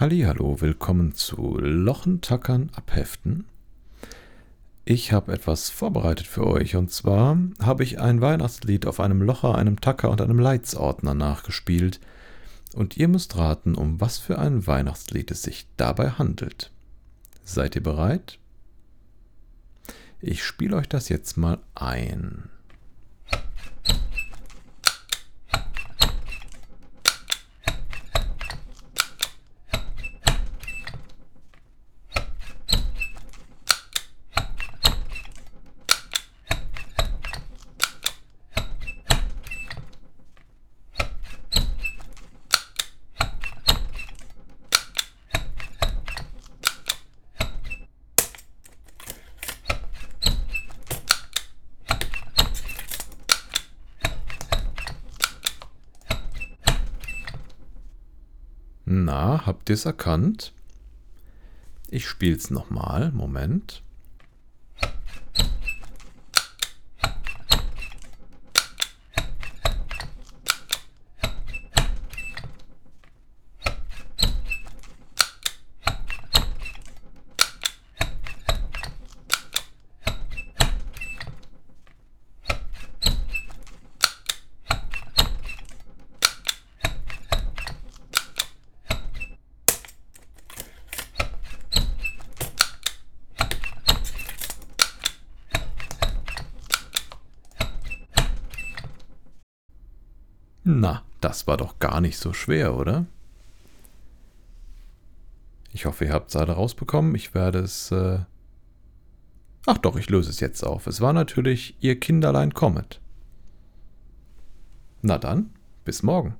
Hallo, willkommen zu Lochentackern abheften. Ich habe etwas vorbereitet für euch und zwar habe ich ein Weihnachtslied auf einem Locher, einem Tacker und einem Leitsordner nachgespielt und ihr müsst raten, um was für ein Weihnachtslied es sich dabei handelt. Seid ihr bereit? Ich spiele euch das jetzt mal ein. Na, habt ihr es erkannt? Ich spiel's nochmal. Moment. Na, das war doch gar nicht so schwer, oder? Ich hoffe, ihr habt es alle rausbekommen. Ich werde es... Äh Ach doch, ich löse es jetzt auf. Es war natürlich Ihr Kinderlein Comet. Na dann, bis morgen.